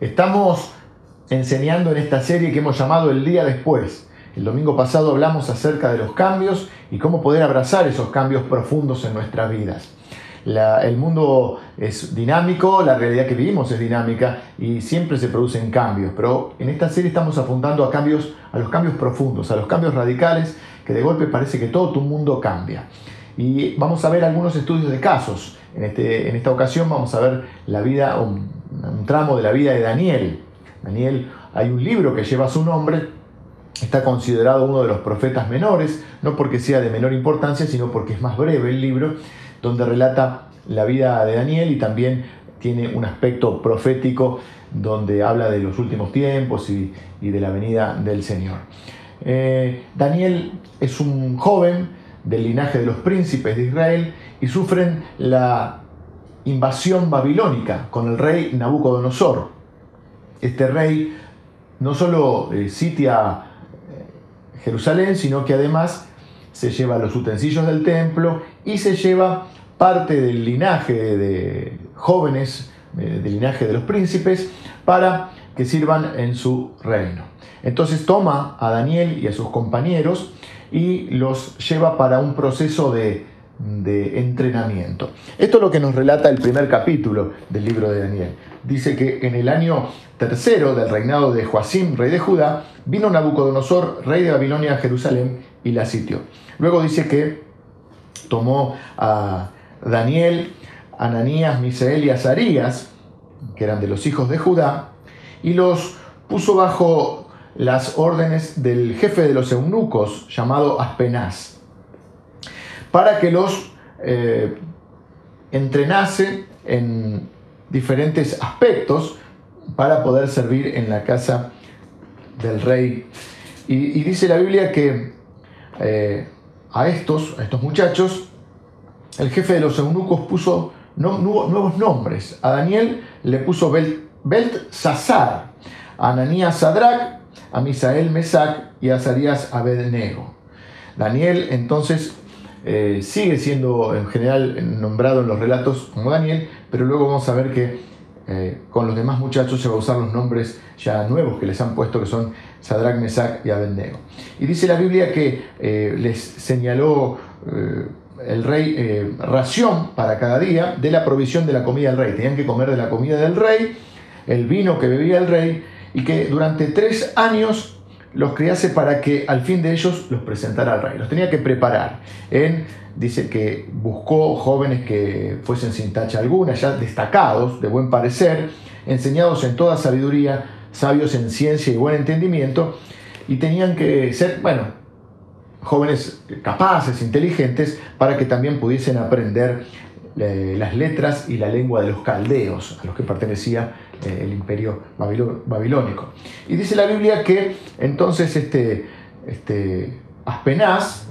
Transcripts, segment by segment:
Estamos enseñando en esta serie que hemos llamado El día después. El domingo pasado hablamos acerca de los cambios y cómo poder abrazar esos cambios profundos en nuestras vidas. el mundo es dinámico, la realidad que vivimos es dinámica y siempre se producen cambios, pero en esta serie estamos apuntando a cambios, a los cambios profundos, a los cambios radicales que de golpe parece que todo tu mundo cambia. Y vamos a ver algunos estudios de casos. En, este, en esta ocasión vamos a ver la vida, un, tramo de la vida de Daniel. Daniel, hay un libro que lleva su nombre, está considerado uno de los profetas menores, no porque sea de menor importancia, sino porque es más breve el libro, donde relata la vida de Daniel y también tiene un aspecto profético donde habla de los últimos tiempos y, de la venida del Señor. Eh, Daniel es un joven del linaje de los príncipes de Israel y sufren la invasión babilónica con el rey Nabucodonosor. Este rey no solo eh, sitia eh, Jerusalén, sino que además se lleva los utensilios del templo y se lleva parte del linaje de jóvenes, eh, del linaje de los príncipes, para que sirvan en su reino. Entonces toma a Daniel y a sus compañeros y los lleva para un proceso de de entrenamiento. Esto es lo que nos relata el primer capítulo del libro de Daniel. Dice que en el año tercero del reinado de Joacim, rey de Judá, vino Nabucodonosor, rey de Babilonia, a Jerusalén y la sitió. Luego dice que tomó a Daniel, Ananías, Misael y Azarías, que eran de los hijos de Judá, y los puso bajo las órdenes del jefe de los eunucos, llamado Aspenaz para que los eh, entrenase en diferentes aspectos para poder servir en la casa del rey. Y, dice la Biblia que eh, a estos, estos muchachos, el jefe de los eunucos puso nuevos nombres. A Daniel le puso Belt, Beltzazar, a Ananías Sadrach, a Misael Mesac y a Azarías Abednego. Daniel entonces eh, sigue siendo en general nombrado en los relatos como Daniel, pero luego vamos a ver que eh, con los demás muchachos se va a usar los nombres ya nuevos que les han puesto, que son Sadrach, Mesach y Abednego. Y dice la Biblia que eh, les señaló el rey ración para cada día de la provisión de la comida del rey. Tenían que comer de la comida del rey, el vino que bebía el rey, y que durante tres años los criase para que al fin de ellos los presentara al rey. Los tenía que preparar. En, dice que buscó jóvenes que fuesen sin tacha alguna, ya destacados, de buen parecer, enseñados en toda sabiduría, sabios en ciencia y buen entendimiento, y tenían que ser, bueno, jóvenes capaces, inteligentes, para que también pudiesen aprender eh, las letras y la lengua de los caldeos, a los que pertenecía el imperio babilónico. Y dice la Biblia que entonces este, este Aspenaz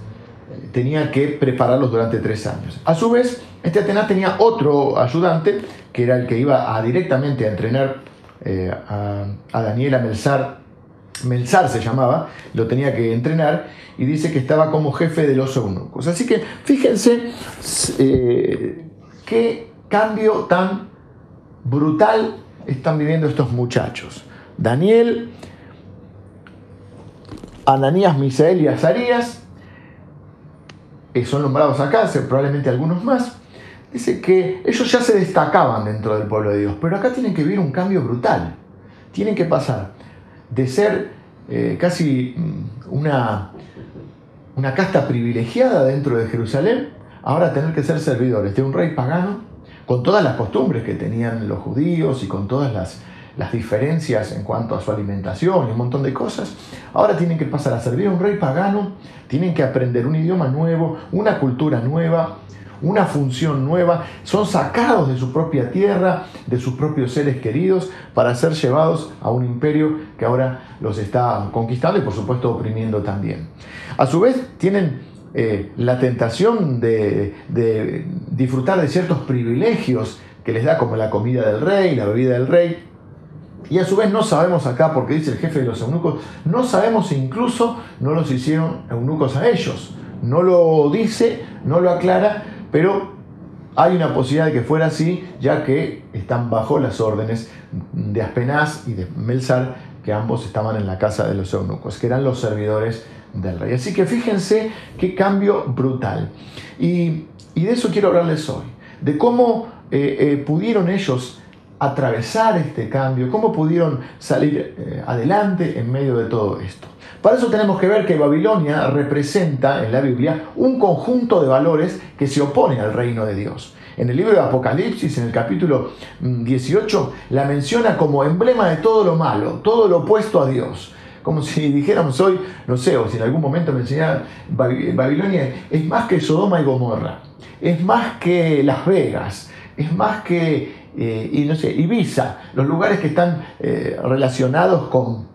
eh, tenía que prepararlos durante tres años. A su vez, este Atenas tenía otro ayudante, que era el que iba a, directamente a entrenar eh, a, a Daniela Melzar, Melzar se llamaba, lo tenía que entrenar y dice que estaba como jefe de los eunucos. Así que fíjense qué cambio tan brutal están viviendo estos muchachos. Daniel, Ananías, Misael y Azarías, son nombrados acá, probablemente algunos más, dice que ellos ya se destacaban dentro del pueblo de Dios, pero acá tienen que vivir un cambio brutal. Tienen que pasar de ser eh, casi mm, una, una casta privilegiada dentro de Jerusalén, ahora tener que ser servidores de un rey pagano con todas las costumbres que tenían los judíos y con todas las, diferencias en cuanto a su alimentación y un montón de cosas, ahora tienen que pasar a servir a un rey pagano, tienen que aprender un idioma nuevo, una cultura nueva, una función nueva, son sacados de su propia tierra, de sus propios seres queridos, para ser llevados a un imperio que ahora los está conquistando y por supuesto oprimiendo también. A su vez tienen eh, la tentación de, disfrutar de ciertos privilegios que les da como la comida del rey, la bebida del rey. Y a su vez no sabemos acá, porque dice el jefe de los eunucos, no sabemos si incluso no los hicieron eunucos a ellos. No lo dice, no lo aclara, pero hay una posibilidad de que fuera así, ya que están bajo las órdenes de Aspenaz y de Melzar, que ambos estaban en la casa de los eunucos, que eran los servidores del rey. Así que fíjense qué cambio brutal. Y, de eso quiero hablarles hoy, de cómo eh, eh, pudieron ellos atravesar este cambio, cómo pudieron salir eh, adelante en medio de todo esto. Para eso tenemos que ver que Babilonia representa en la Biblia un conjunto de valores que se oponen al reino de Dios. En el libro de Apocalipsis, en el capítulo 18, mm, la menciona como emblema de todo lo malo, todo lo opuesto a Dios. Como si dijéramos hoy, no sé, o si en algún momento me enseñaran, Babilonia es más que Sodoma y Gomorra, es más que Las Vegas, es más que eh, y no sé, Ibiza, los lugares que están eh, relacionados con,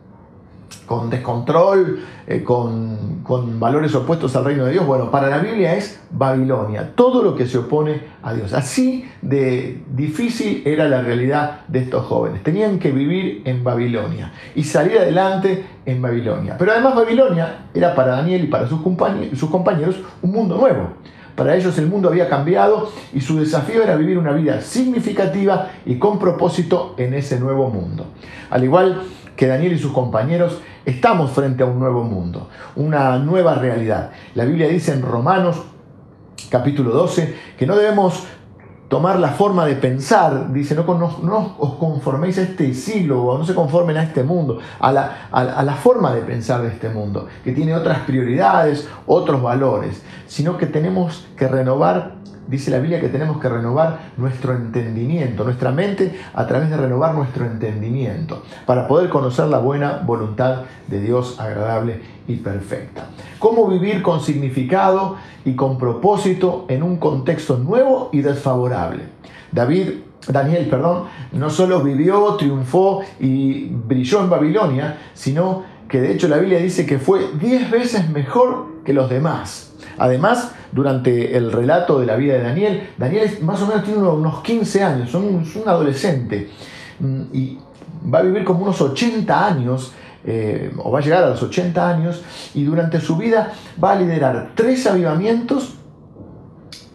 con descontrol, eh, con, con, valores opuestos al reino de Dios. Bueno, para la Biblia es Babilonia, todo lo que se opone a Dios. Así de difícil era la realidad de estos jóvenes. Tenían que vivir en Babilonia y salir adelante en Babilonia. Pero además Babilonia era para Daniel y para sus sus compañeros un mundo nuevo. Para ellos el mundo había cambiado y su desafío era vivir una vida significativa y con propósito en ese nuevo mundo. Al igual que Daniel y sus compañeros, estamos frente a un nuevo mundo, una nueva realidad. La Biblia dice en Romanos capítulo 12 que no debemos tomar la forma de pensar, dice, no, os conforméis a este siglo o no se conformen a este mundo, a la, a la forma de pensar de este mundo, que tiene otras prioridades, otros valores, sino que tenemos que renovar dice la Biblia que tenemos que renovar nuestro entendimiento, nuestra mente a través de renovar nuestro entendimiento, para poder conocer la buena voluntad de Dios agradable y perfecta. Cómo vivir con significado y con propósito en un contexto nuevo y desfavorable. David Daniel, perdón, no solo vivió, triunfó y brilló en Babilonia, sino que de hecho la Biblia dice que fue diez veces mejor que los demás. Además, durante el relato de la vida de Daniel, Daniel más o menos tiene unos 15 años, es un adolescente mm, y va a vivir como unos 80 años, eh, o va a llegar a los 80 años, y durante su vida va a liderar tres avivamientos,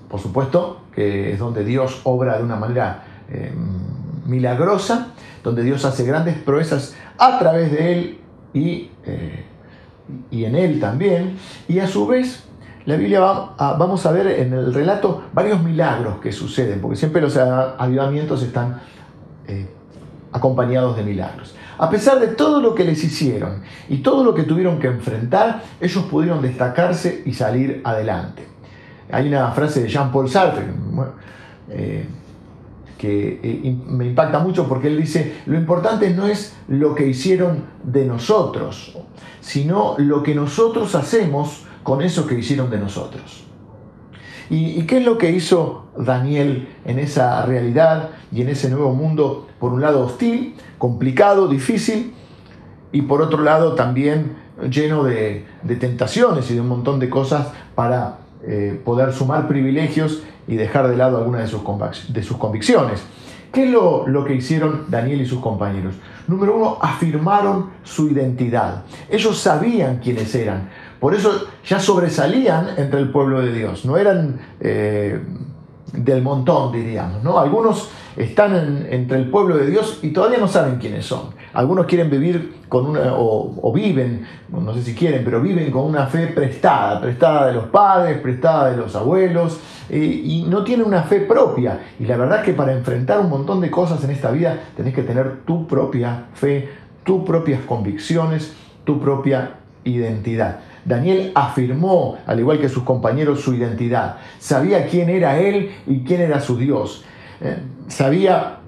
por supuesto, que es donde Dios obra de una manera eh, milagrosa, donde Dios hace grandes proezas a través de él y, eh, y en él también, y a su vez la Biblia vamos a ver en el relato varios milagros que suceden, porque siempre los avivamientos están eh, acompañados de milagros. A pesar de todo lo que les hicieron y todo lo que tuvieron que enfrentar, ellos pudieron destacarse y salir adelante. Hay una frase de Jean-Paul Sartre eh, que eh, me impacta mucho porque él dice, lo importante no es lo que hicieron de nosotros, sino lo que nosotros hacemos con eso que hicieron de nosotros. ¿Y, qué es lo que hizo Daniel en esa realidad y en ese nuevo mundo? Por un lado hostil, complicado, difícil, y por otro lado también lleno de, tentaciones y de un montón de cosas para eh, poder sumar privilegios y dejar de lado algunas de sus, de sus convicciones. ¿Qué es lo, lo, que hicieron Daniel y sus compañeros? Número uno, afirmaron su identidad. Ellos sabían quiénes eran. Por eso ya sobresalían entre el pueblo de Dios, no eran eh, del montón, diríamos. ¿no? Algunos están entre el pueblo de Dios y todavía no saben quiénes son. Algunos quieren vivir con una, o, viven, no sé si quieren, pero viven con una fe prestada, prestada de los padres, prestada de los abuelos, eh, y no tienen una fe propia. Y la verdad es que para enfrentar un montón de cosas en esta vida tenés que tener tu propia fe, tus propias convicciones, tu propia identidad. Daniel afirmó, al igual que sus compañeros, su identidad. Sabía quién era él y quién era su Dios. Eh, sabía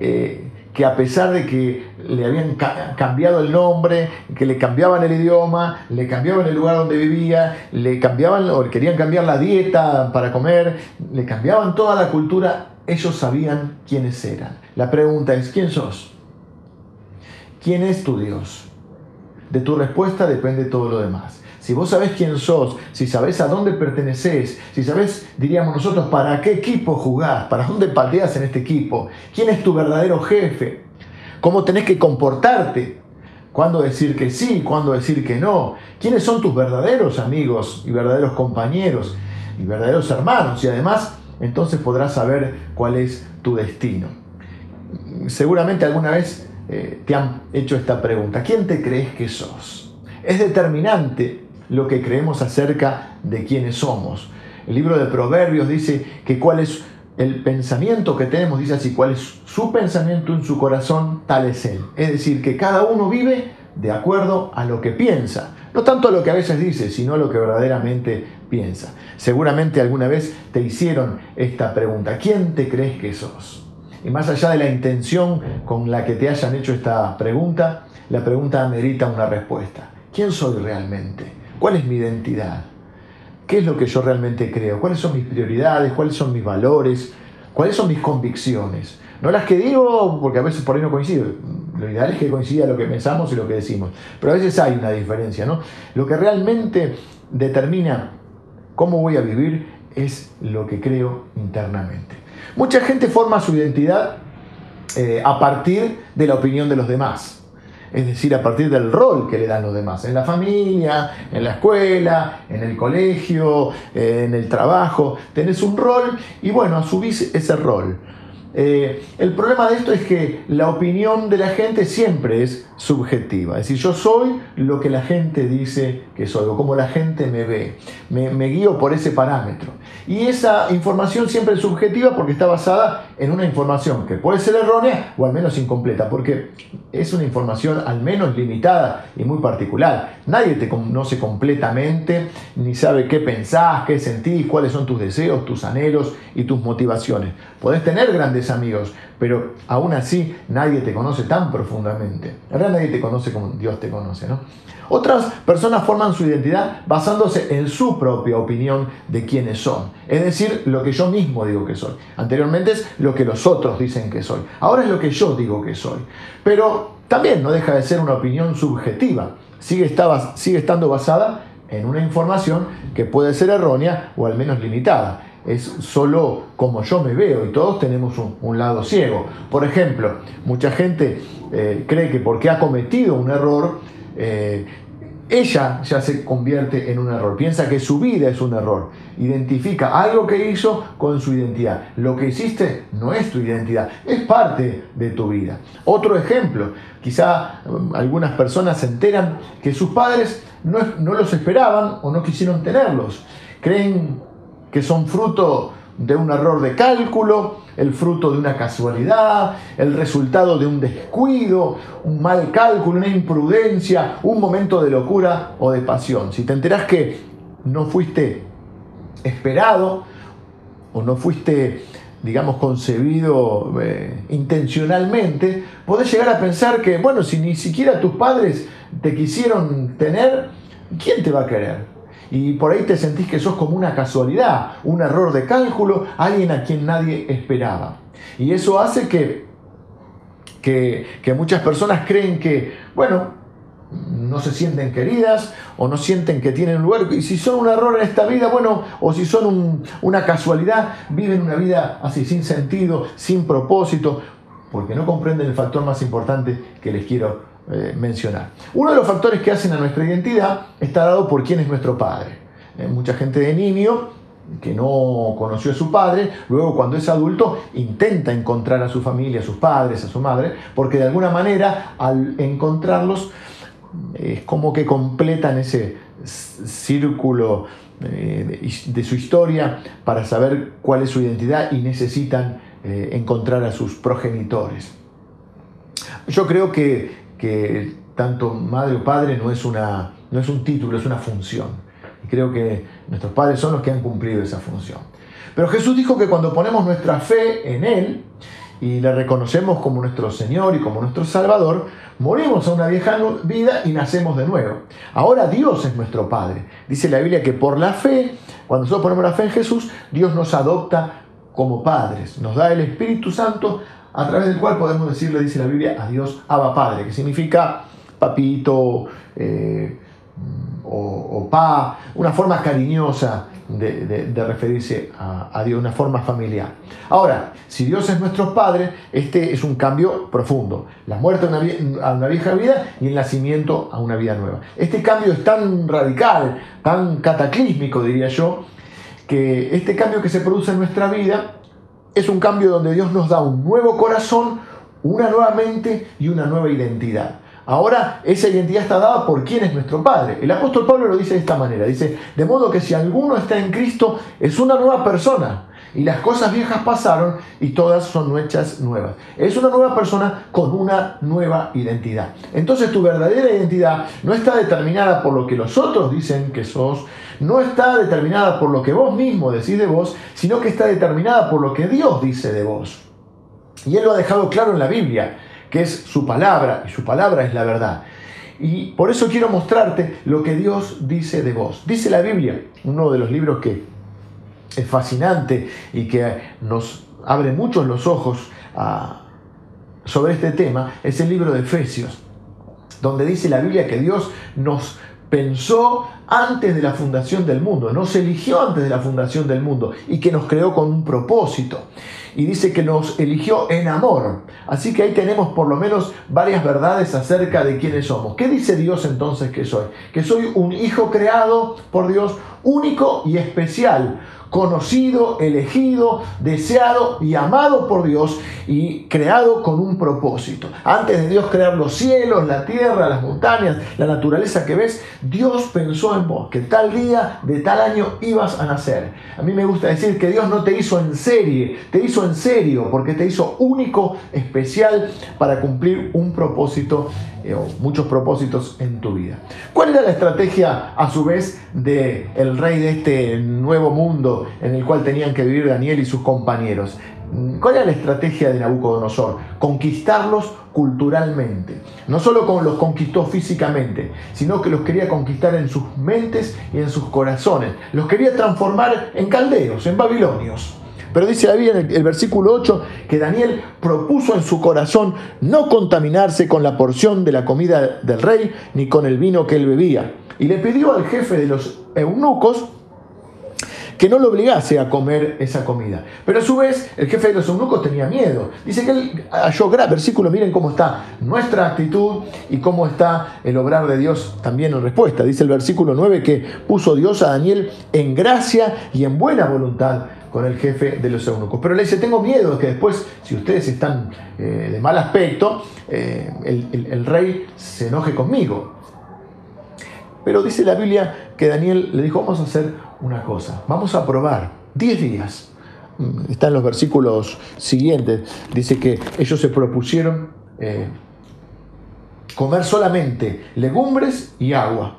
eh, que a pesar de que le habían cambiado el nombre, que le cambiaban el idioma, le cambiaban el lugar donde vivía, le cambiaban o querían cambiar la dieta para comer, le cambiaban toda la cultura, ellos sabían quiénes eran. La pregunta es, ¿quién sos? ¿Quién es tu Dios? De tu respuesta depende todo lo demás. Si vos sabés quién sos, si sabés a dónde perteneces, si sabés, diríamos nosotros, para qué equipo jugás, para dónde pateás en este equipo, quién es tu verdadero jefe, cómo tenés que comportarte, cuándo decir que sí, cuándo decir que no, quiénes son tus verdaderos amigos y verdaderos compañeros. y verdaderos hermanos y además entonces podrás saber cuál es tu destino. Seguramente alguna vez eh, te han hecho esta pregunta, ¿quién te crees que sos? Es determinante lo que creemos acerca de quiénes somos. El libro de Proverbios dice que cuál es el pensamiento que tenemos, dice así, cuál es su pensamiento en su corazón, tal es él. Es decir, que cada uno vive de acuerdo a lo que piensa. No tanto a lo que a veces dice, sino a lo que verdaderamente piensa. Seguramente alguna vez te hicieron esta pregunta, ¿quién te crees que sos? Y más allá de la intención con la que te hayan hecho esta pregunta, la pregunta amerita una respuesta. ¿Quién soy realmente? ¿Cuál es mi identidad? ¿Qué es lo que yo realmente creo? ¿Cuáles son mis prioridades? ¿Cuáles son mis valores? ¿Cuáles son mis convicciones? No las que digo, porque a veces por ahí no coincido. Lo ideal es que coincida lo que pensamos y lo que decimos. Pero a veces hay una diferencia, ¿no? Lo que realmente determina cómo voy a vivir es lo que creo internamente. Mucha gente forma su identidad eh, a partir de la opinión de los demás es decir, a partir del rol que le dan los demás, en la familia, en la escuela, en el colegio, eh, en el trabajo, tenés un rol y bueno, asumís ese rol. Eh, el problema de esto es que la opinión de la gente siempre es subjetiva. Es decir, yo soy lo que la gente dice que soy o como la gente me ve. Me, me, guío por ese parámetro. Y esa información siempre es subjetiva porque está basada en una información que puede ser errónea o al menos incompleta, porque es una información al menos limitada y muy particular. Nadie te conoce completamente, ni sabe qué pensás, qué sentís, cuáles son tus deseos, tus anhelos y tus motivaciones. Podés tener grandes amigos, pero aún así nadie te conoce tan profundamente. En realidad nadie te conoce como Dios te conoce, ¿no? Otras personas forman su identidad basándose en su propia opinión de quiénes son. Es decir, lo que yo mismo digo que soy. Anteriormente es lo que los otros dicen que soy. Ahora es lo que yo digo que soy. Pero también no deja de ser una opinión subjetiva. Sigue, sigue estando basada en una información que puede ser errónea o al menos limitada es solo como yo me veo y todos tenemos un, lado ciego. Por ejemplo, mucha gente eh, cree que porque ha cometido un error, eh, ella ya se convierte en un error, piensa que su vida es un error, identifica algo que hizo con su identidad. Lo que hiciste no es tu identidad, es parte de tu vida. Otro ejemplo, quizá um, algunas personas se enteran que sus padres no, no los esperaban o no quisieron tenerlos. Creen que son fruto de un error de cálculo, el fruto de una casualidad, el resultado de un descuido, un mal cálculo, una imprudencia, un momento de locura o de pasión. Si te enterás que no fuiste esperado o no fuiste, digamos, concebido eh, intencionalmente, podés llegar a pensar que, bueno, si ni siquiera tus padres te quisieron tener, ¿quién te va a querer? Y por ahí te sentís que sos como una casualidad, un error de cálculo, alguien a quien nadie esperaba. Y eso hace que, que, muchas personas creen que, bueno, no se sienten queridas o no sienten que tienen lugar. Y si son un error en esta vida, bueno, o si son una casualidad, viven una vida así, sin sentido, sin propósito, porque no comprenden el factor más importante que les quiero eh, mencionar. Uno de los factores que hacen a nuestra identidad está dado por quién es nuestro padre. Eh, mucha gente de niño que no conoció a su padre, luego cuando es adulto intenta encontrar a su familia, a sus padres, a su madre, porque de alguna manera al encontrarlos es como que completan ese círculo eh, de, su historia para saber cuál es su identidad y necesitan encontrar a sus progenitores. Yo creo que que tanto madre o padre no es, una, no es un título, es una función. Y creo que nuestros padres son los que han cumplido esa función. Pero Jesús dijo que cuando ponemos nuestra fe en Él y le reconocemos como nuestro Señor y como nuestro Salvador, morimos a una vieja vida y nacemos de nuevo. Ahora Dios es nuestro Padre. Dice la Biblia que por la fe, cuando nosotros ponemos la fe en Jesús, Dios nos adopta como padres, nos da el Espíritu Santo a través del cual podemos decirle, dice la Biblia, a Dios Abba Padre, que significa papito eh, o, pa, una forma cariñosa de, referirse a, Dios, una forma familiar. Ahora, si Dios es nuestro Padre, este es un cambio profundo. La muerte a una vieja vida y el nacimiento a una vida nueva. Este cambio es tan radical, tan cataclísmico, diría yo, que este cambio que se produce en nuestra vida es un cambio donde Dios nos da un nuevo corazón, una nueva mente y una nueva identidad. Ahora esa identidad está dada por quién es nuestro Padre. El apóstol Pablo lo dice de esta manera. Dice, de modo que si alguno está en Cristo, es una nueva persona. Y las cosas viejas pasaron y todas son hechas nuevas. Es una nueva persona con una nueva identidad. Entonces tu verdadera identidad no está determinada por lo que los otros dicen que sos, no está determinada por lo que vos mismo decís de vos, sino que está determinada por lo que Dios dice de vos. Y Él lo ha dejado claro en la Biblia que es su palabra, y su palabra es la verdad. Y por eso quiero mostrarte lo que Dios dice de vos. Dice la Biblia, uno de los libros que es fascinante y que nos abre mucho los ojos sobre este tema, es el libro de Efesios, donde dice la Biblia que Dios nos pensó antes de la fundación del mundo, nos eligió antes de la fundación del mundo y que nos creó con un propósito. Y dice que nos eligió en amor. Así que ahí tenemos por lo menos varias verdades acerca de quiénes somos. ¿Qué dice Dios entonces que soy? Que soy un hijo creado por Dios único y especial conocido, elegido, deseado y amado por Dios y creado con un propósito. Antes de Dios crear los cielos, la tierra, las montañas, la naturaleza que ves, Dios pensó en vos, que tal día de tal año ibas a nacer. A mí me gusta decir que Dios no te hizo en serie, te hizo en serio, porque te hizo único, especial para cumplir un propósito eh, muchos propósitos en tu vida. ¿Cuál era la estrategia a su vez del el rey de este nuevo mundo en el cual tenían que vivir Daniel y sus compañeros? ¿Cuál era la estrategia de Nabucodonosor? Conquistarlos culturalmente. No solo los conquistó físicamente, sino que los quería conquistar en sus mentes y en sus corazones. Los quería transformar en caldeos, en babilonios. Pero dice ahí en el, versículo 8 que Daniel propuso en su corazón no contaminarse con la porción de la comida del rey ni con el vino que él bebía. Y le pidió al jefe de los eunucos que no lo obligase a comer esa comida. Pero a su vez, el jefe de los eunucos tenía miedo. Dice que él halló versículo, miren cómo está nuestra actitud y cómo está el obrar de Dios también en respuesta. Dice el versículo 9 que puso Dios a Daniel en gracia y en buena voluntad con el jefe de los eunucos. Pero le dice, tengo miedo que después, si ustedes están eh, de mal aspecto, eh, el, rey se enoje conmigo. Pero dice la Biblia que Daniel le dijo, vamos a hacer una cosa, vamos a probar 10 días. Mm, está en los versículos siguientes. Dice que ellos se propusieron eh, comer solamente legumbres y agua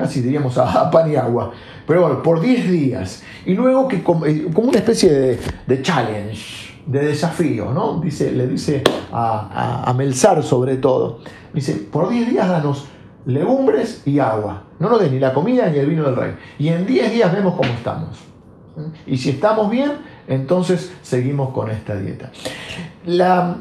casi diríamos a, pan y agua, pero bueno, por 10 días. Y luego que como, eh, una especie de, challenge, de desafío, ¿no? Dice, le dice a, a, Melzar sobre todo, dice, por 10 días danos legumbres y agua, no nos den ni la comida ni el vino del rey. Y en 10 días vemos cómo estamos. Y si estamos bien, entonces seguimos con esta dieta. La,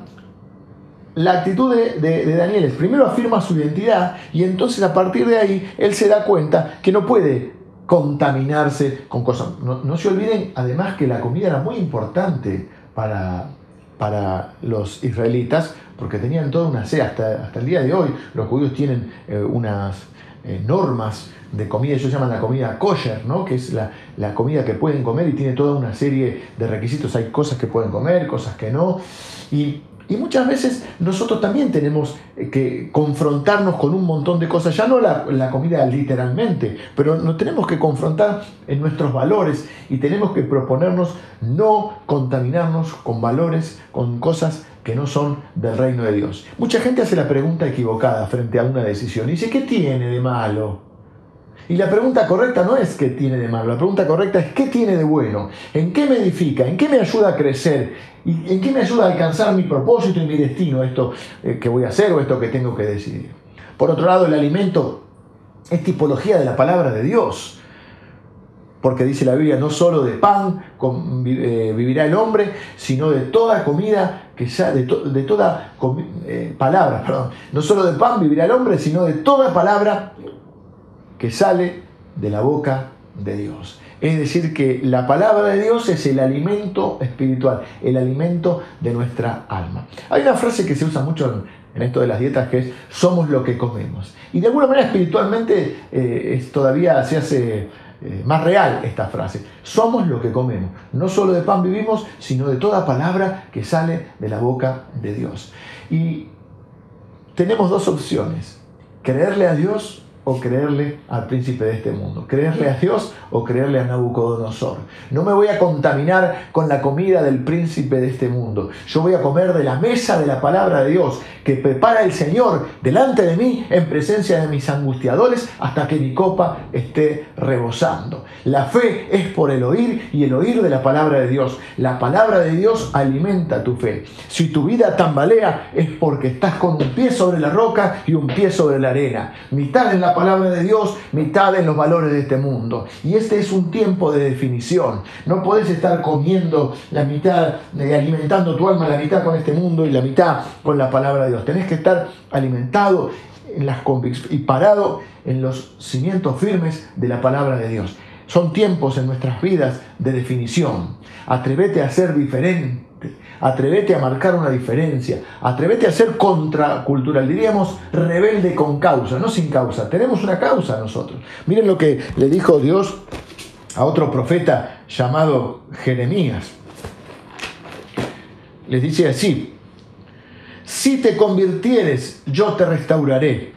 la actitud de, Daniel es, primero afirma su identidad y entonces a partir de ahí él se da cuenta que no puede contaminarse con cosas. No, se olviden además que la comida era muy importante para, para los israelitas porque tenían toda una sed. Hasta, hasta el día de hoy los judíos tienen eh, unas eh, normas de comida, ellos llaman la comida kosher, ¿no? que es la, la, comida que pueden comer y tiene toda una serie de requisitos. Hay cosas que pueden comer, cosas que no. Y y muchas veces nosotros también tenemos eh, que confrontarnos con un montón de cosas, ya no la, comida literalmente, pero nos tenemos que confrontar en nuestros valores y tenemos que proponernos no contaminarnos con valores, con cosas que no son del reino de Dios. Mucha gente hace la pregunta equivocada frente a una decisión y dice, ¿qué tiene de malo? Y la pregunta correcta no es qué tiene de malo, la pregunta correcta es qué tiene de bueno, en qué me edifica, en qué me ayuda a crecer, en qué me ayuda a alcanzar mi propósito y mi destino, esto eh, que voy a hacer o esto que tengo que decidir. Por otro lado, el alimento es tipología de la palabra de Dios, porque dice la Biblia, no solo de pan eh, vivirá el hombre, sino de toda comida que sea, de, toda eh, palabra, perdón, no solo de pan vivirá el hombre, sino de toda palabra que sale de la boca de Dios. Es decir, que la palabra de Dios es el alimento espiritual, el alimento de nuestra alma. Hay una frase que se usa mucho en, esto de las dietas que es somos lo que comemos. Y de alguna manera espiritualmente eh, todavía se hace eh, más real esta frase. Somos lo que comemos. No solo de pan vivimos, sino de toda palabra que sale de la boca de Dios. Y tenemos dos opciones. Creerle a Dios o creerle al príncipe de este mundo, creerle a Dios o creerle a Nabucodonosor. No me voy a contaminar con la comida del príncipe de este mundo. Yo voy a comer de la mesa de la palabra de Dios que prepara el Señor delante de mí en presencia de mis angustiadores hasta que mi copa esté rebosando. La fe es por el oír y el oír de la palabra de Dios. La palabra de Dios alimenta tu fe. Si tu vida tambalea es porque estás con un pie sobre la roca y un pie sobre la arena. Mitad en la palabra de Dios, mitad en los valores de este mundo. Y este es un tiempo de definición. No podés estar comiendo la mitad, eh, alimentando tu alma la mitad con este mundo y la mitad con la palabra de Dios. Tenés que estar alimentado en las y parado en los cimientos firmes de la palabra de Dios. Son tiempos en nuestras vidas de definición. Atrévete a ser diferente Atrévete a marcar una diferencia. Atrévete a ser contracultural. Diríamos rebelde con causa, no sin causa. Tenemos una causa nosotros. Miren lo que le dijo Dios a otro profeta llamado Jeremías. Les dice así, si te convirtieres, yo te restauraré.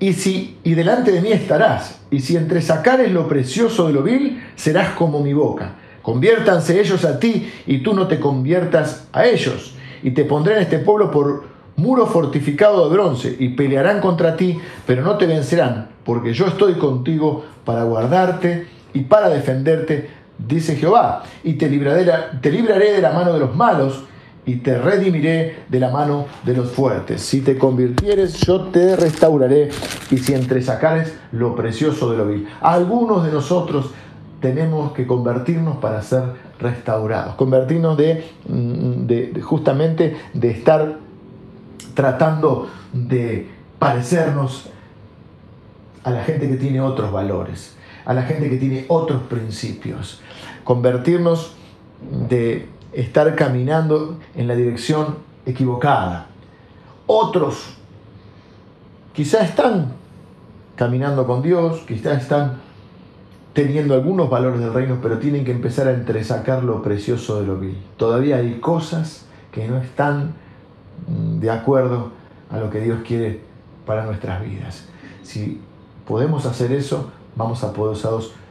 Y, si, y delante de mí estarás. Y si entre sacares lo precioso de lo vil, serás como mi boca Conviértanse ellos a ti y tú no te conviertas a ellos. Y te pondré en este pueblo por muro fortificado de bronce y pelearán contra ti, pero no te vencerán, porque yo estoy contigo para guardarte y para defenderte, dice Jehová. Y te libraré, te libraré de la mano de los malos y te redimiré de la mano de los fuertes. Si te convirtieres, yo te restauraré y si entresacares lo precioso de lo vil. algunos de nosotros tenemos que convertirnos para ser restaurados, convertirnos mm, de, justamente de estar tratando de parecernos a la gente que tiene otros valores, a la gente que tiene otros principios, convertirnos de estar caminando en la dirección equivocada. Otros quizás están caminando con Dios, quizás están teniendo algunos valores del reino, pero tienen que empezar a entresacar lo precioso de lo vil. Todavía hay cosas que no están mm, de acuerdo a lo que Dios quiere para nuestras vidas. Si podemos hacer eso, vamos a poder,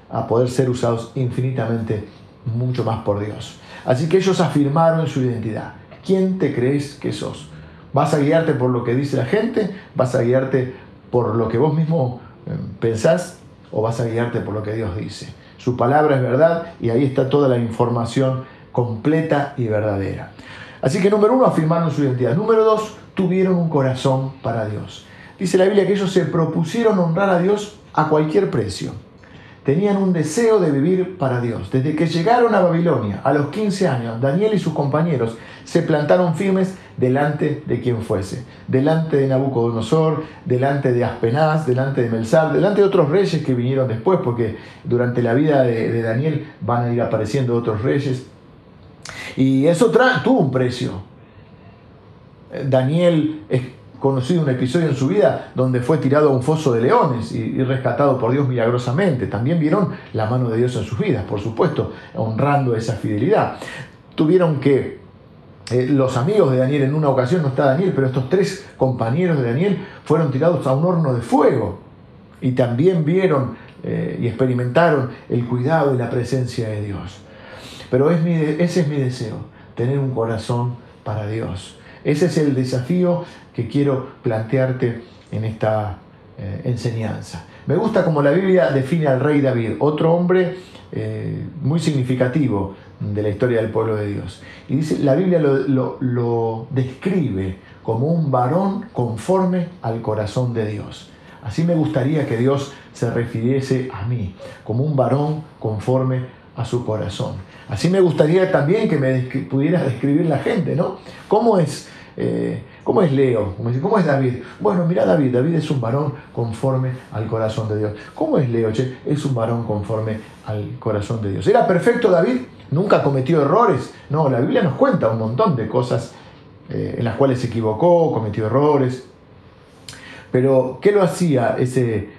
a poder ser usados infinitamente mucho más por Dios. Así que ellos afirmaron su identidad. ¿Quién te crees que sos? ¿Vas a guiarte por lo que dice la gente? ¿Vas a guiarte por lo que vos mismo eh, pensás? O vas a guiarte por lo que Dios dice. Su palabra es verdad y ahí está toda la información completa y verdadera. Así que número uno, afirmaron su identidad. Número dos, tuvieron un corazón para Dios. Dice la Biblia que ellos se propusieron honrar a Dios a cualquier precio tenían un deseo de vivir para Dios. Desde que llegaron a Babilonia, a los 15 años, Daniel y sus compañeros se plantaron firmes delante de quien fuese, delante de Nabucodonosor, delante de Aspenaz, delante de Melzar, delante de otros reyes que vinieron después, porque durante la vida de, Daniel van a ir apareciendo otros reyes. Y eso tuvo un precio. Daniel es conocido un episodio en su vida donde fue tirado a un foso de leones y, rescatado por Dios milagrosamente. También vieron la mano de Dios en sus vidas, por supuesto, honrando esa fidelidad. Tuvieron que eh, los amigos de Daniel, en una ocasión no está Daniel, pero estos tres compañeros de Daniel fueron tirados a un horno de fuego y también vieron eh, y experimentaron el cuidado y la presencia de Dios. Pero es mi, ese es mi deseo, tener un corazón para Dios. Ese es el desafío que quiero plantearte en esta eh, enseñanza. Me gusta como la Biblia define al rey David, otro hombre muy significativo de la historia del pueblo de Dios. Y dice, la Biblia lo, lo describe como un varón conforme al corazón de Dios. Así me gustaría que Dios se refiriese a mí, como un varón conforme a su corazón. Así me gustaría también que me pudiera describir la gente, ¿no? ¿Cómo es eh, ¿Cómo es Leo? ¿Cómo es David? Bueno, mira David, David es un varón conforme al corazón de Dios. ¿Cómo es Leo? Che? Es un varón conforme al corazón de Dios. ¿Era perfecto David? ¿Nunca cometió errores? No, la Biblia nos cuenta un montón de cosas eh, en las cuales se equivocó, cometió errores. Pero, ¿qué lo hacía ese,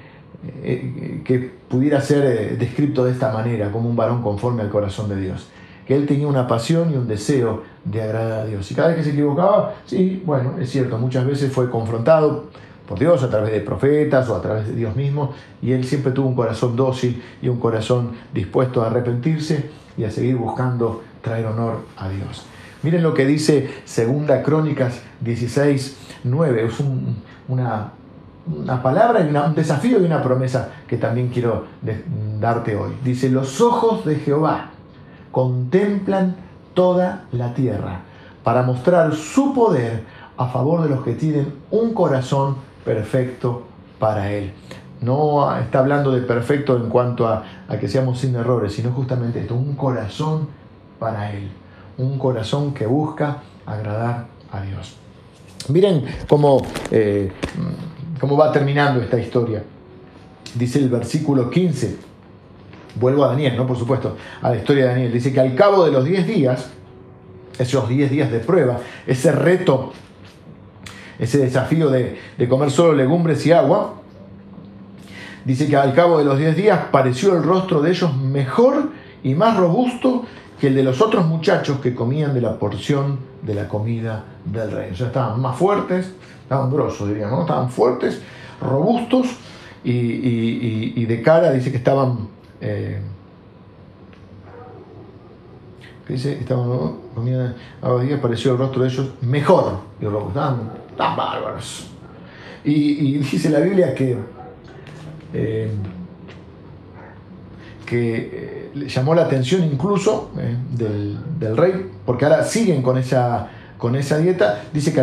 eh, que pudiera ser eh, descrito de esta manera, como un varón conforme al corazón de Dios. Que él tenía una pasión y un deseo de agradar a Dios. Y cada vez que se equivocaba, sí, bueno, es cierto, muchas veces fue confrontado por Dios a través de profetas o a través de Dios mismo, y él siempre tuvo un corazón dócil y un corazón dispuesto a arrepentirse y a seguir buscando traer honor a Dios. Miren lo que dice Segunda Crónicas 16, 9. Es una, una, palabra un desafío y una promesa que también quiero darte hoy. Dice, los ojos de Jehová contemplan toda la tierra para mostrar su poder a favor de los que tienen un corazón perfecto para Él. No está hablando de perfecto en cuanto a, a que seamos sin errores, sino justamente esto, un corazón para Él un corazón que busca agradar a Dios. Miren cómo, eh, cómo va terminando esta historia. Dice el versículo 15, vuelvo a Daniel, ¿no? Por supuesto, a la historia de Daniel. Dice que al cabo de los 10 días, esos 10 días de prueba, ese reto, ese desafío de, de comer solo legumbres y agua, dice que al cabo de los 10 días pareció el rostro de ellos mejor y más robusto que el de los otros muchachos que comían de la porción de la comida del rey. O estaban más fuertes, estaban grosos, diríamos, ¿no? estaban fuertes, robustos y, de cara dice que estaban... Eh, dice, estaban comían, a días pareció el rostro de ellos mejor y estaban tan bárbaros. Y, dice la Biblia que... Eh, que eh, llamó la atención incluso eh, del, rey, porque ahora siguen con esa, con esa dieta. Dice que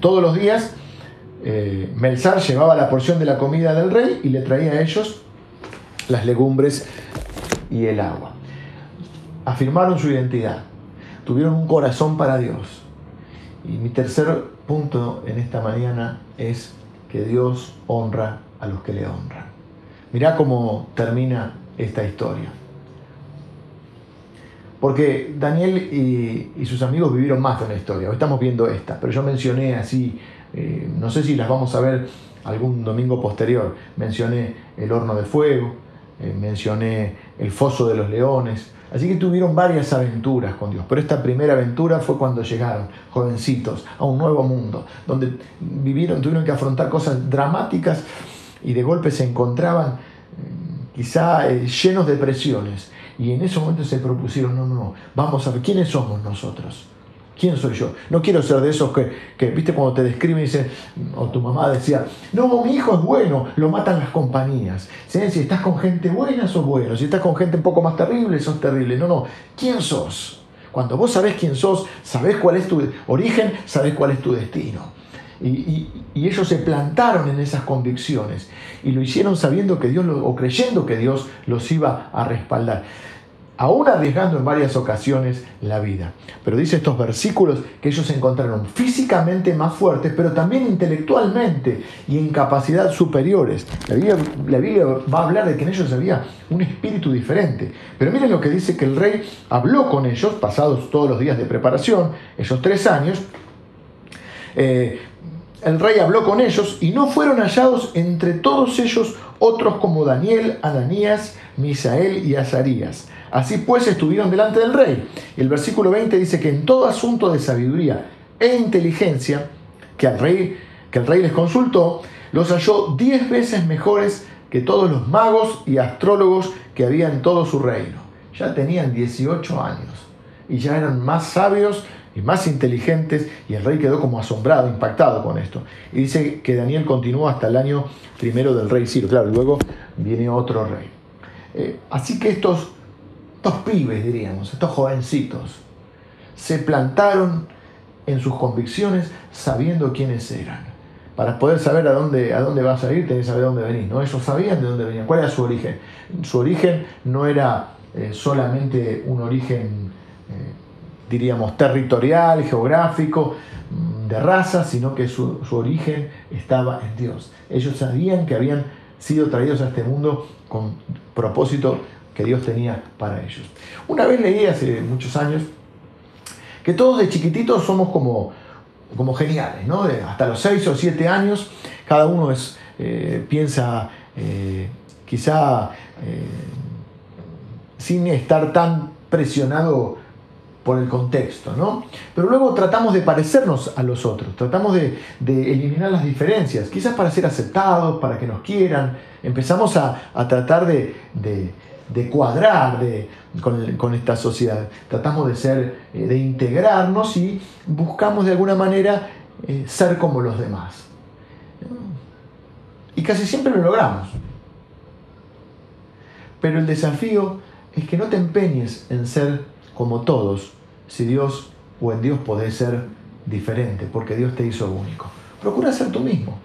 todos los días eh, Melzar llevaba la porción de la comida del rey y le traía a ellos las legumbres y el agua. Afirmaron su identidad, tuvieron un corazón para Dios. Y mi tercer punto en esta mañana es que Dios honra a los que le honran. Mirá cómo termina esta historia. Porque Daniel y, sus amigos vivieron más de una historia. Hoy estamos viendo esta, pero yo mencioné así, eh, no sé si las vamos a ver algún domingo posterior. Mencioné el horno de fuego, eh, mencioné el foso de los leones. Así que tuvieron varias aventuras con Dios. Pero esta primera aventura fue cuando llegaron, jovencitos, a un nuevo mundo, donde vivieron, tuvieron que afrontar cosas dramáticas y de golpe se encontraban quizá eh, llenos de presiones. Y en ese momento se propusieron, no, no, no, vamos a ver, ¿quiénes somos nosotros? ¿Quién soy yo? No quiero ser de esos que, viste, cuando te describen y dicen, o tu mamá decía, no, mi hijo es bueno, lo matan las compañías. Si estás con gente buena, sos bueno. Si estás con gente un poco más terrible, sos terrible. No, no, ¿quién sos? Cuando vos sabés quién sos, sabés cuál es tu origen, sabés cuál es tu destino. Y, ellos se plantaron en esas convicciones y lo hicieron sabiendo que Dios, o creyendo que Dios los iba a respaldar, aún arriesgando en varias ocasiones la vida. Pero dice estos versículos que ellos se encontraron físicamente más fuertes, pero también intelectualmente y en capacidad superiores. La Biblia, va a hablar de que en ellos había un espíritu diferente. Pero miren lo que dice que el rey habló con ellos, pasados todos los días de preparación, esos tres años, eh, el rey habló con ellos y no fueron hallados entre todos ellos otros como Daniel, Ananías, Misael y Azarías. Así pues estuvieron delante del rey. El versículo 20 dice que en todo asunto de sabiduría e inteligencia que, rey, que el rey les consultó, los halló diez veces mejores que todos los magos y astrólogos que había en todo su reino. Ya tenían 18 años y ya eran más sabios y más inteligentes, y el rey quedó como asombrado, impactado con esto. Y dice que Daniel continuó hasta el año primero del rey Ciro, claro, luego viene otro rey. Eh, así que estos, estos pibes, diríamos, estos jovencitos, se plantaron en sus convicciones sabiendo quiénes eran. Para poder saber a dónde, a dónde vas a ir, tenés que saber dónde venís. ¿no? Ellos sabían de dónde venían, cuál era su origen. Su origen no era eh, solamente un origen eh, diríamos, territorial, geográfico, mm, de raza, sino que su, origen estaba en Dios. Ellos sabían que habían sido traídos a este mundo con propósito que Dios tenía para ellos. Una vez leí hace muchos años que todos de chiquititos somos como, como geniales, ¿no? hasta los 6 o 7 años, cada uno es, eh, piensa eh, quizá eh, sin estar tan presionado por el contexto, ¿no? Pero luego tratamos de parecernos a los otros, tratamos de, eliminar las diferencias, quizás para ser aceptados, para que nos quieran, empezamos a, tratar de, cuadrar con, esta sociedad, tratamos de ser, eh, de integrarnos y buscamos de alguna manera eh, ser como los demás. Y casi siempre lo logramos. Pero el desafío es que no te empeñes en ser como todos, si Dios o en Dios podés ser diferente, porque Dios te hizo único. Procura ser tú mismo.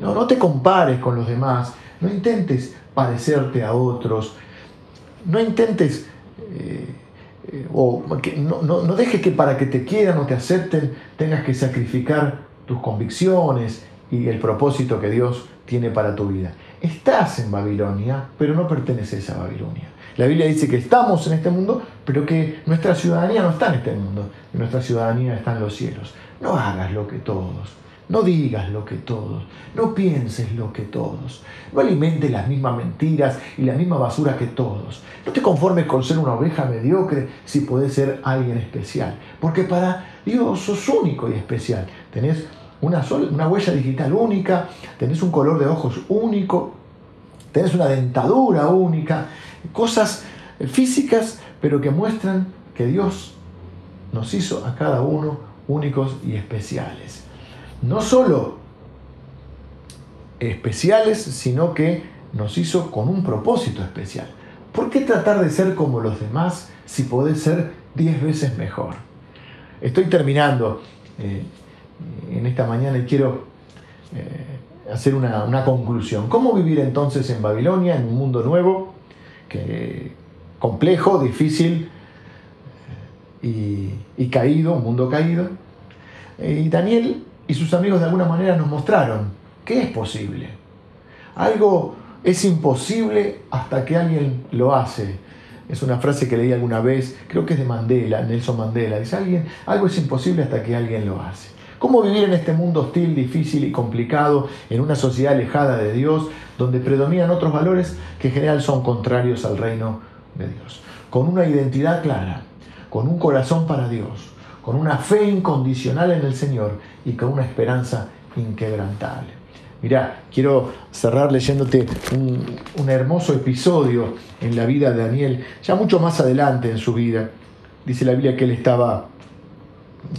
No, no te compares con los demás, no intentes parecerte a otros, no intentes eh, eh, o no, no, no dejes que para que te quieran o te acepten tengas que sacrificar tus convicciones y el propósito que Dios tiene para tu vida. Estás en Babilonia, pero no perteneces a Babilonia. La Biblia dice que estamos en este mundo, pero que nuestra ciudadanía no está en este mundo, nuestra ciudadanía está en los cielos. No hagas lo que todos, no digas lo que todos, no pienses lo que todos, no alimentes las mismas mentiras y la misma basura que todos. No te conformes con ser una oveja mediocre si puedes ser alguien especial, porque para Dios sos único y especial. Tenés una, una huella digital única, tenés un color de ojos único, tenés una dentadura única, cosas físicas, pero que muestran que Dios nos hizo a cada uno únicos y especiales. No solo especiales, sino que nos hizo con un propósito especial. ¿Por qué tratar de ser como los demás si podés ser diez veces mejor? Estoy terminando eh, en esta mañana y quiero eh, hacer una, conclusión. ¿Cómo vivir entonces en Babilonia, en un mundo nuevo, que, complejo, difícil eh, y, caído, un mundo caído? Eh, y Daniel y sus amigos de alguna manera nos mostraron que es posible. Algo es imposible hasta que alguien lo hace. Es una frase que leí alguna vez, creo que es de Mandela, Nelson Mandela. Dice, alguien, algo es imposible hasta que alguien lo hace. ¿Cómo vivir en este mundo hostil, difícil y complicado, en una sociedad alejada de Dios, donde predominan otros valores que en general son contrarios al reino de Dios? Con una identidad clara, con un corazón para Dios, con una fe incondicional en el Señor y con una esperanza inquebrantable. Mirá, quiero cerrar leyéndote un, hermoso episodio en la vida de Daniel, ya mucho más adelante en su vida. Dice la Biblia que él estaba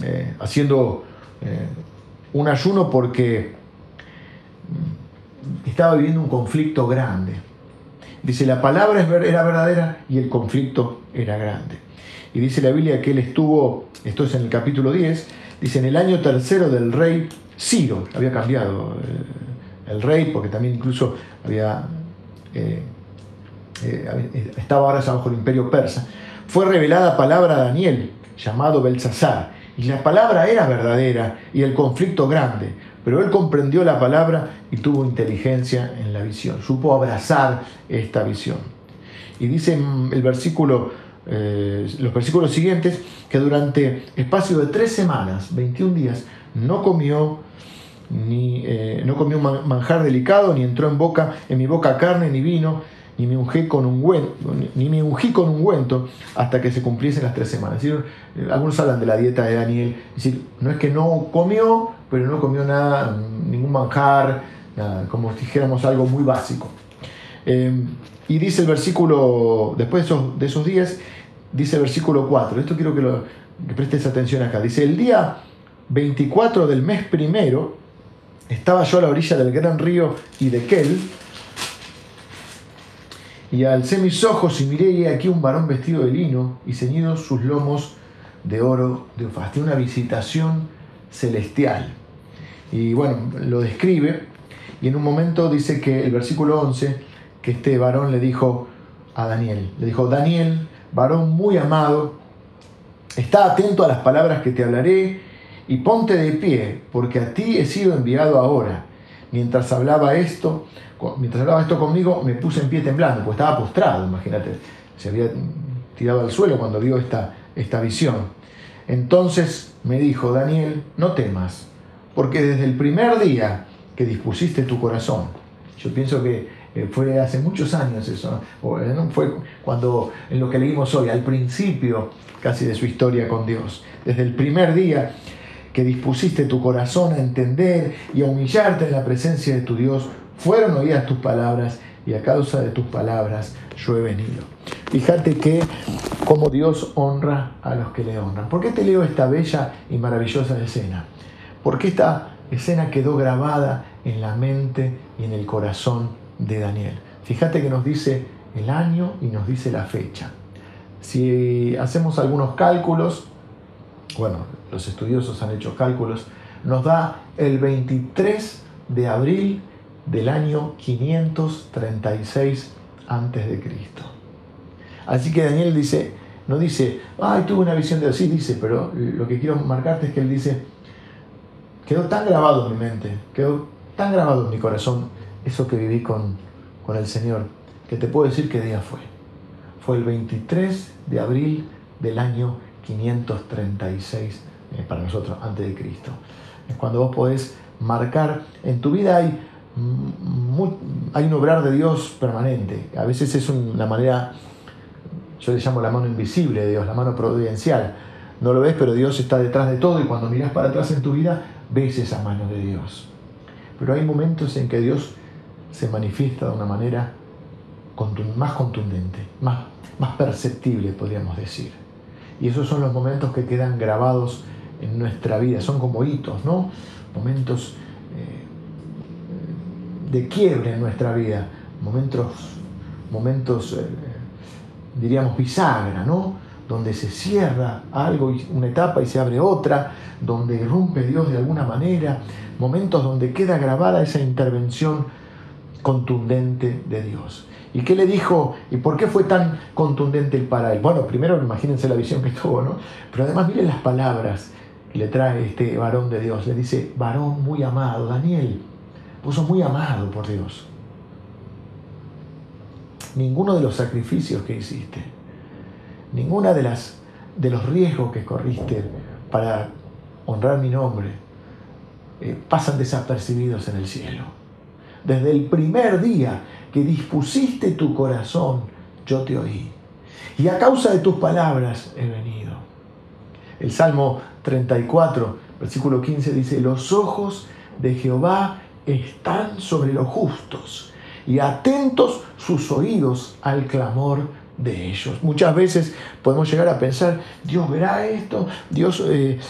eh, haciendo eh, un ayuno porque estaba viviendo un conflicto grande. Dice, la palabra era verdadera y el conflicto era grande. Y dice la Biblia que él estuvo, esto es en el capítulo 10, dice, en el año tercero del rey Ciro, había cambiado eh, el rey porque también incluso había, eh, estaba ahora bajo el imperio persa, fue revelada palabra a Daniel, llamado Belsasar, y la palabra era verdadera y el conflicto grande, pero él comprendió la palabra y tuvo inteligencia en la visión, supo abrazar esta visión. Y dice el versículo, eh, los versículos siguientes que durante espacio de tres semanas, 21 días, no comió ni eh, no comió manjar delicado, ni entró en boca, en mi boca carne ni vino, ni me ungí con ungüento, ni me ungí con ungüento hasta que se cumpliesen las tres semanas. Eh, algunos hablan de la dieta de Daniel, decir, no es que no comió, pero no comió nada, ningún manjar, como si dijéramos algo muy básico. Y dice el versículo, después de esos días, dice el versículo 4, esto quiero que, lo, prestes atención acá, dice, el día 24 del mes primero, estaba yo a la orilla del gran río y de Kel, y alcé mis ojos y miré y aquí un varón vestido de lino y ceñidos sus lomos de oro de Ufaz. Una visitación celestial. Y bueno, lo describe y en un momento dice que el versículo 11, que este varón le dijo a Daniel, le dijo, Daniel, varón muy amado, está atento a las palabras que te hablaré y ponte de pie, porque a ti he sido enviado ahora. Mientras hablaba esto, mientras hablaba esto conmigo, me puse en pie temblando, pues estaba postrado, imagínate, se había tirado al suelo cuando vio esta, esta visión. Entonces me dijo, Daniel, no temas, porque desde el primer día que dispusiste tu corazón, yo pienso que fue hace muchos años eso, fue cuando en lo que leímos hoy, al principio casi de su historia con Dios, desde el primer día que dispusiste tu corazón a entender y a humillarte en la presencia de tu Dios, fueron oídas tus palabras y a causa de tus palabras yo he venido. Fíjate que como Dios honra a los que le honran. ¿Por qué te leo esta bella y maravillosa escena? Porque esta escena quedó grabada en la mente y en el corazón de Daniel. Fíjate que nos dice el año y nos dice la fecha. Si hacemos algunos cálculos, bueno, los estudiosos han hecho cálculos, nos da el 23 de abril del año 536 antes de Cristo. Así que Daniel dice, no dice, ay, tuve una visión de Dios, sí dice, pero lo que quiero marcarte es que él dice, quedó tan grabado en mi mente, quedó tan grabado en mi corazón eso que viví con, con el Señor, que te puedo decir qué día fue. Fue el 23 de abril del año 536 eh, para nosotros, antes de Cristo. Es cuando vos podés marcar, en tu vida hay, hay un obrar de Dios permanente. A veces es una manera, yo le llamo la mano invisible de Dios, la mano providencial. No lo ves, pero Dios está detrás de todo y cuando miras para atrás en tu vida, ves esa mano de Dios. Pero hay momentos en que Dios se manifiesta de una manera más contundente, más, más perceptible, podríamos decir. Y esos son los momentos que quedan grabados en nuestra vida, son como hitos, ¿no? Momentos eh, de quiebre en nuestra vida, momentos, momentos eh, diríamos, bisagra, ¿no? Donde se cierra algo, una etapa y se abre otra, donde irrumpe Dios de alguna manera, momentos donde queda grabada esa intervención contundente de Dios. ¿Y qué le dijo? ¿Y por qué fue tan contundente para él? Bueno, primero imagínense la visión que tuvo, ¿no? Pero además miren las palabras que le trae este varón de Dios. Le dice, varón muy amado, Daniel, vos sos muy amado por Dios. Ninguno de los sacrificios que hiciste, ninguna de las de los riesgos que corriste para honrar mi nombre, eh, pasan desapercibidos en el cielo. Desde el primer día que dispusiste tu corazón, yo te oí. Y a causa de tus palabras he venido. El Salmo 34, versículo 15 dice, los ojos de Jehová están sobre los justos y atentos sus oídos al clamor de ellos. Muchas veces podemos llegar a pensar, Dios verá esto, Dios eh,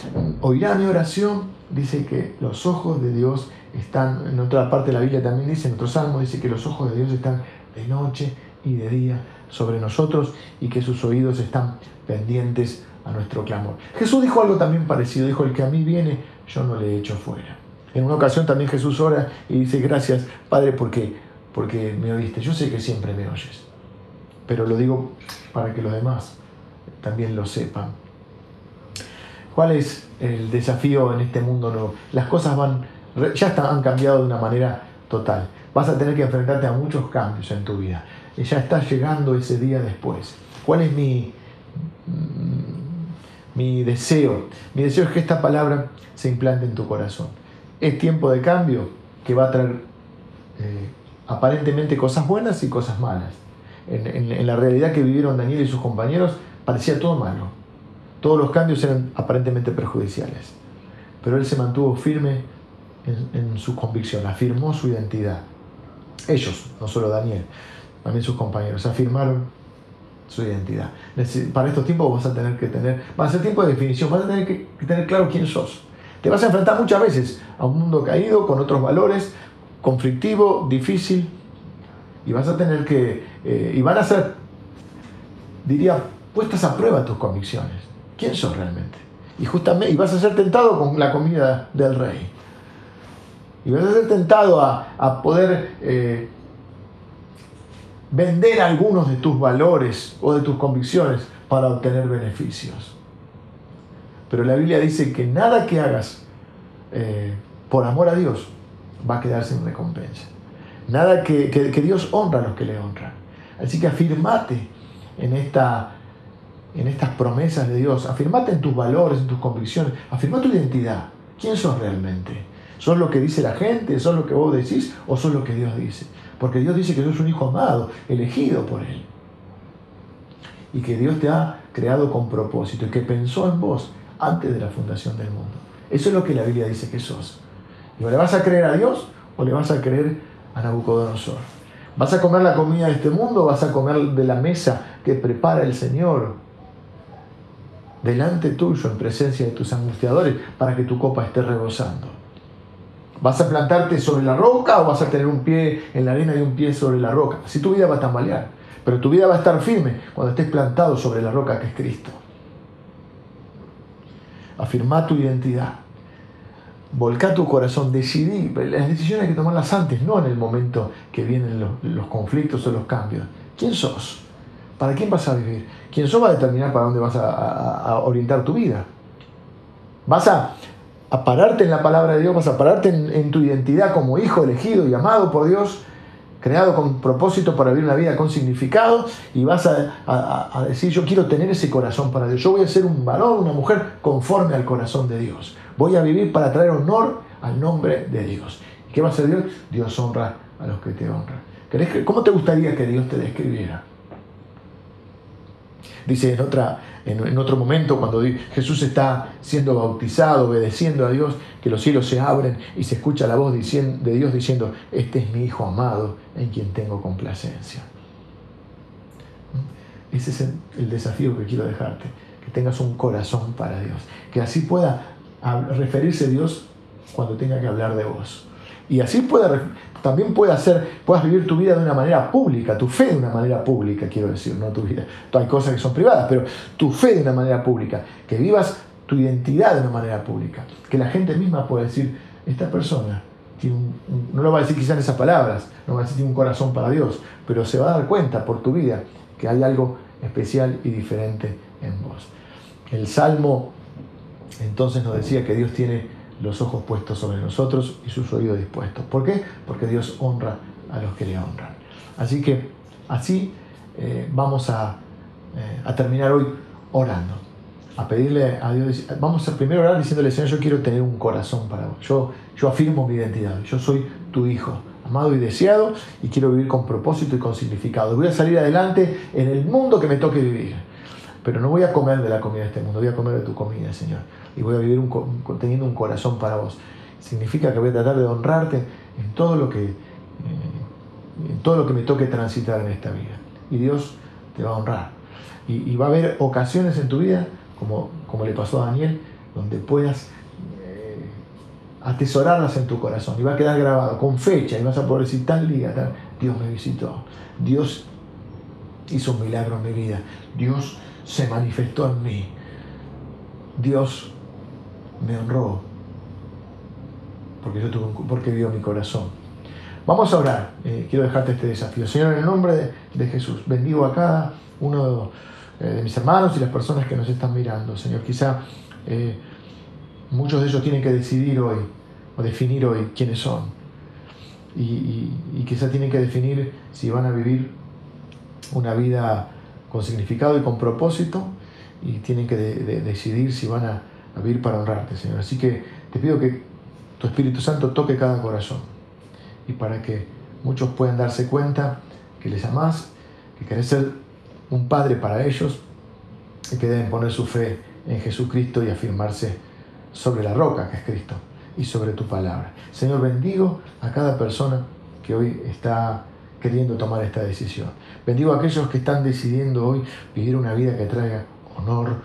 oirá mi oración. Dice que los ojos de Dios están, en otra parte de la Biblia también dice, en otro salmo dice que los ojos de Dios están de noche y de día sobre nosotros y que sus oídos están pendientes a nuestro clamor. Jesús dijo algo también parecido, dijo, el que a mí viene, yo no le echo fuera. En una ocasión también Jesús ora y dice, gracias Padre porque, porque me oíste. Yo sé que siempre me oyes, pero lo digo para que los demás también lo sepan. ¿Cuál es el desafío en este mundo nuevo? Las cosas van ya han cambiado de una manera total. Vas a tener que enfrentarte a muchos cambios en tu vida. Y ya está llegando ese día después. ¿Cuál es mi, mm, mi deseo? Mi deseo es que esta palabra se implante en tu corazón. Es tiempo de cambio que va a traer eh, aparentemente cosas buenas y cosas malas. En, en la realidad que vivieron Daniel y sus compañeros parecía todo malo. Todos los cambios eran aparentemente perjudiciales. Pero él se mantuvo firme en, su convicción, afirmó su identidad. Ellos, no solo Daniel, también sus compañeros, afirmaron su identidad. Para estos tiempos vas a tener que tener, va a ser tiempo de definición, vas a tener que tener claro quién sos. Te vas a enfrentar muchas veces a un mundo caído, con otros valores, conflictivo, difícil, y vas a tener que, eh, y van a ser, diría, puestas a prueba tus convicciones. ¿Quién sos realmente? Y justamente, y vas a ser tentado con la comida del rey. Y vas a ser tentado a, poder eh, vender algunos de tus valores o de tus convicciones para obtener beneficios. Pero la Biblia dice que nada que hagas eh, por amor a Dios va a quedar sin recompensa. Nada que, que, Dios honra a los que le honran. Así que afirmate en, esta, en estas promesas de Dios. Afirmate en tus valores, en tus convicciones. Afirma tu identidad. ¿Quién sos realmente? ¿Son lo que dice la gente? ¿Son lo que vos decís? ¿O son lo que Dios dice? Porque Dios dice que sos un hijo amado, elegido por Él. Y que Dios te ha creado con propósito y que pensó en vos antes de la fundación del mundo. Eso es lo que la Biblia dice que sos. ¿Y o le vas a creer a Dios o le vas a creer a Nabucodonosor? ¿Vas a comer la comida de este mundo o vas a comer de la mesa que prepara el Señor delante tuyo en presencia de tus angustiadores para que tu copa esté rebosando? ¿Vas a plantarte sobre la roca o vas a tener un pie en la arena y un pie sobre la roca? Así tu vida va a tambalear, pero tu vida va a estar firme cuando estés plantado sobre la roca que es Cristo. Afirma tu identidad. Volca tu corazón, decidí. Las decisiones hay que tomarlas antes, no en el momento que vienen los, conflictos o los cambios. ¿Quién sos? ¿Para quién vas a vivir? ¿Quién sos va a determinar para dónde vas a, orientar tu vida? ¿Vas a, pararte en la palabra de Dios? ¿Vas a pararte en, tu identidad como hijo elegido y amado por Dios? creado con propósito para vivir una vida con significado y vas a, decir yo quiero tener ese corazón para Dios. Yo voy a ser un varón, una mujer conforme al corazón de Dios. Voy a vivir para traer honor al nombre de Dios. ¿Qué va a hacer Dios? Dios honra a los que te honran. ¿Cómo te gustaría que Dios te describiera? Dice en, otra, en, otro momento, cuando Jesús está siendo bautizado, obedeciendo a Dios, que los cielos se abren y se escucha la voz de Dios diciendo, este es mi Hijo amado en quien tengo complacencia. Ese es el, desafío que quiero dejarte, que tengas un corazón para Dios, que así pueda referirse Dios cuando tenga que hablar de vos. Y así pueda, también puede hacer, puedas vivir tu vida de una manera pública, tu fe de una manera pública, quiero decir, no tu vida. Hay cosas que son privadas, pero tu fe de una manera pública, que vivas tu identidad de una manera pública, que la gente misma pueda decir, esta persona tiene no lo va a decir quizás en esas palabras, no va a decir tiene un corazón para Dios, pero se va a dar cuenta por tu vida que hay algo especial y diferente en vos. El Salmo entonces nos decía que Dios tiene los ojos puestos sobre nosotros y sus oídos dispuestos. ¿Por qué? Porque Dios honra a los que le honran. Así que así eh, vamos a, eh, a, terminar hoy orando, a pedirle a Dios, vamos a primero orar diciéndole, Señor, yo quiero tener un corazón para vos, yo, yo afirmo mi identidad, yo soy tu hijo, amado y deseado, y quiero vivir con propósito y con significado. Voy a salir adelante en el mundo que me toque vivir, pero no voy a comer de la comida de este mundo, voy a comer de tu comida, Señor y voy a vivir teniendo un corazón para vos. Significa que voy a tratar de honrarte en todo lo que, eh, en todo lo que me toque transitar en esta vida. Y Dios te va a honrar. Y, va a haber ocasiones en tu vida, como, como le pasó a Daniel, donde puedas eh, atesorarlas en tu corazón. Y va a quedar grabado con fecha y vas a poder decir tal día, tal, Dios me visitó. Dios hizo un milagro en mi vida. Dios se manifestó en mí. Dios me honró porque, yo tuve porque vio mi corazón. Vamos a orar. Eh, quiero dejarte este desafío. Señor, en el nombre de, Jesús, bendigo a cada uno eh, de, mis hermanos y las personas que nos están mirando. Señor, quizá eh, muchos de ellos tienen que decidir hoy o definir hoy quiénes son. Y, quizá tienen que definir si van a vivir una vida con significado y con propósito y tienen que decidir si van a a vivir para honrarte, Señor. Así que te pido que tu Espíritu Santo toque cada corazón y para que muchos puedan darse cuenta que les amás, que querés ser un padre para ellos y que deben poner su fe en Jesucristo y afirmarse sobre la roca que es Cristo y sobre tu palabra. Señor, bendigo a cada persona que hoy está queriendo tomar esta decisión. Bendigo a aquellos que están decidiendo hoy vivir una vida que traiga honor,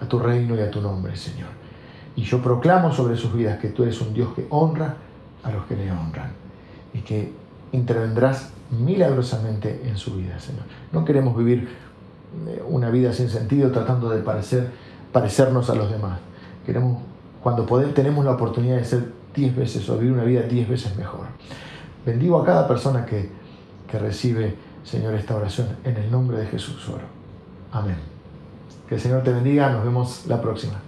a tu reino y a tu nombre, Señor. Y yo proclamo sobre sus vidas que tú eres un Dios que honra a los que le honran y que intervendrás milagrosamente en su vida, Señor. No queremos vivir eh, una vida sin sentido tratando de parecer, parecernos a los demás. Queremos, cuando poder, tenemos la oportunidad de ser diez veces o vivir una vida diez veces mejor. Bendigo a cada persona que, que recibe, Señor, esta oración. En el nombre de Jesús oro. Amén. Que el Señor te bendiga. Nos vemos la próxima.